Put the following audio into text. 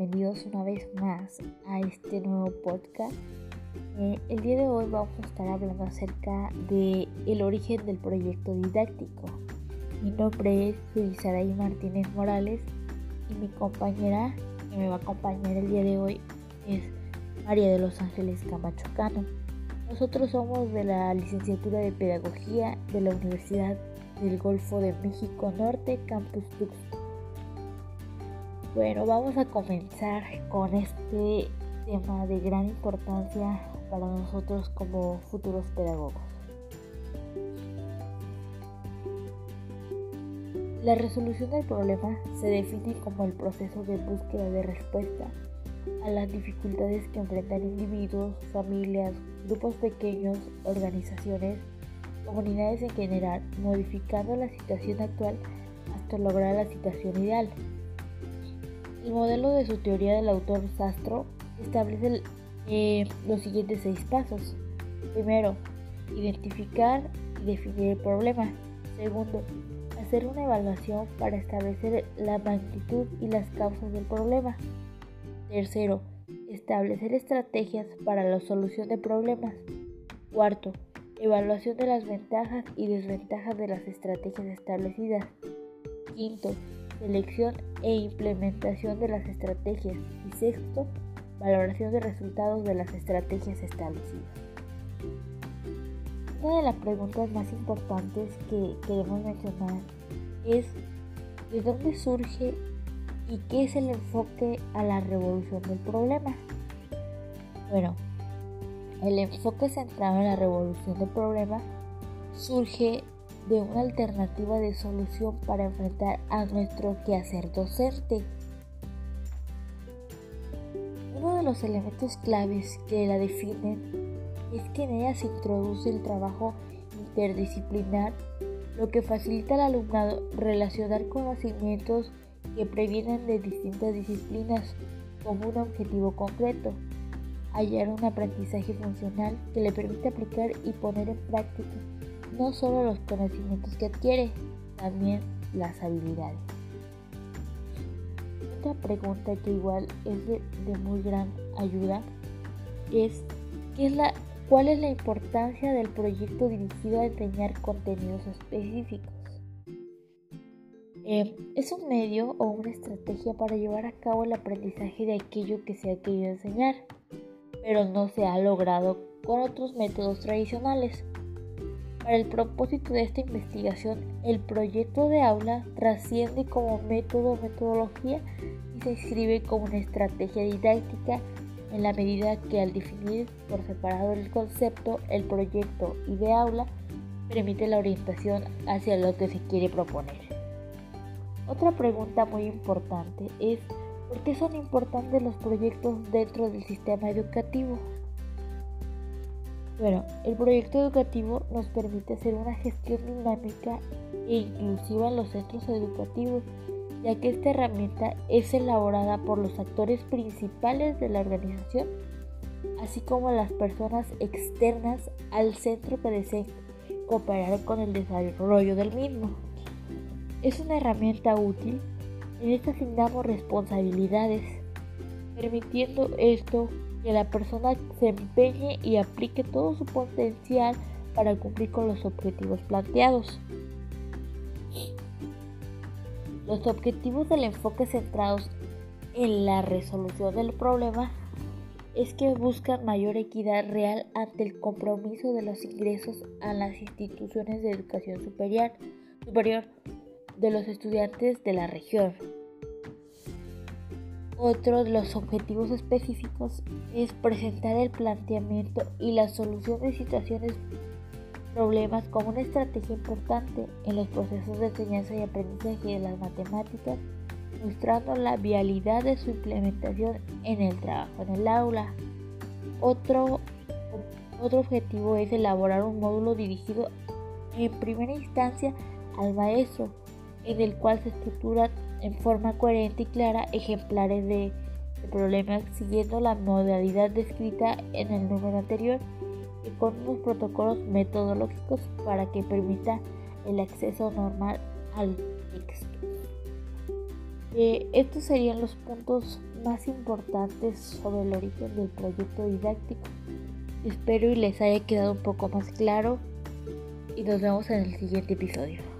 bienvenidos una vez más a este nuevo podcast. Eh, el día de hoy vamos a estar hablando acerca de el origen del proyecto didáctico. Mi nombre es Luis Martínez Morales y mi compañera que me va a acompañar el día de hoy es María de los Ángeles Camacho Cano. Nosotros somos de la licenciatura de Pedagogía de la Universidad del Golfo de México Norte, Campus Tuxtla. Bueno, vamos a comenzar con este tema de gran importancia para nosotros como futuros pedagogos. La resolución del problema se define como el proceso de búsqueda de respuesta a las dificultades que enfrentan individuos, familias, grupos pequeños, organizaciones, comunidades en general, modificando la situación actual hasta lograr la situación ideal. El modelo de su teoría del autor Sastro establece eh, los siguientes seis pasos. Primero, identificar y definir el problema. Segundo, hacer una evaluación para establecer la magnitud y las causas del problema. Tercero, establecer estrategias para la solución de problemas. Cuarto, evaluación de las ventajas y desventajas de las estrategias establecidas. Quinto, selección e implementación de las estrategias. Y sexto, valoración de resultados de las estrategias establecidas. Una de las preguntas más importantes que queremos mencionar es ¿de dónde surge y qué es el enfoque a la revolución del problema? Bueno, el enfoque centrado en la revolución del problema surge de una alternativa de solución para enfrentar a nuestro quehacer docente. Uno de los elementos claves que la definen es que en ella se introduce el trabajo interdisciplinar, lo que facilita al alumnado relacionar conocimientos que previenen de distintas disciplinas con un objetivo concreto, hallar un aprendizaje funcional que le permite aplicar y poner en práctica no solo los conocimientos que adquiere, también las habilidades. Otra pregunta que igual es de, muy gran ayuda es, ¿qué es la, ¿cuál es la importancia del proyecto dirigido a enseñar contenidos específicos? Eh, es un medio o una estrategia para llevar a cabo el aprendizaje de aquello que se ha querido enseñar, pero no se ha logrado con otros métodos tradicionales. Para el propósito de esta investigación, el proyecto de aula trasciende como método o metodología y se inscribe como una estrategia didáctica en la medida que al definir por separado el concepto, el proyecto y de aula, permite la orientación hacia lo que se quiere proponer. Otra pregunta muy importante es ¿por qué son importantes los proyectos dentro del sistema educativo? Bueno, el proyecto educativo nos permite hacer una gestión dinámica e inclusiva en los centros educativos, ya que esta herramienta es elaborada por los actores principales de la organización, así como las personas externas al centro que deseen cooperar con el desarrollo del mismo. Es una herramienta útil, en esta asignamos responsabilidades, permitiendo esto que la persona se empeñe y aplique todo su potencial para cumplir con los objetivos planteados. Los objetivos del enfoque centrados en la resolución del problema es que buscan mayor equidad real ante el compromiso de los ingresos a las instituciones de educación superior, superior de los estudiantes de la región. Otro de los objetivos específicos es presentar el planteamiento y la solución de situaciones, problemas como una estrategia importante en los procesos de enseñanza y aprendizaje de las matemáticas, mostrando la vialidad de su implementación en el trabajo en el aula. Otro, otro objetivo es elaborar un módulo dirigido en primera instancia al maestro, en el cual se estructura en forma coherente y clara ejemplares de, problemas siguiendo la modalidad descrita en el número anterior y con unos protocolos metodológicos para que permita el acceso normal al texto. Eh, estos serían los puntos más importantes sobre el origen del proyecto didáctico. Espero y les haya quedado un poco más claro y nos vemos en el siguiente episodio.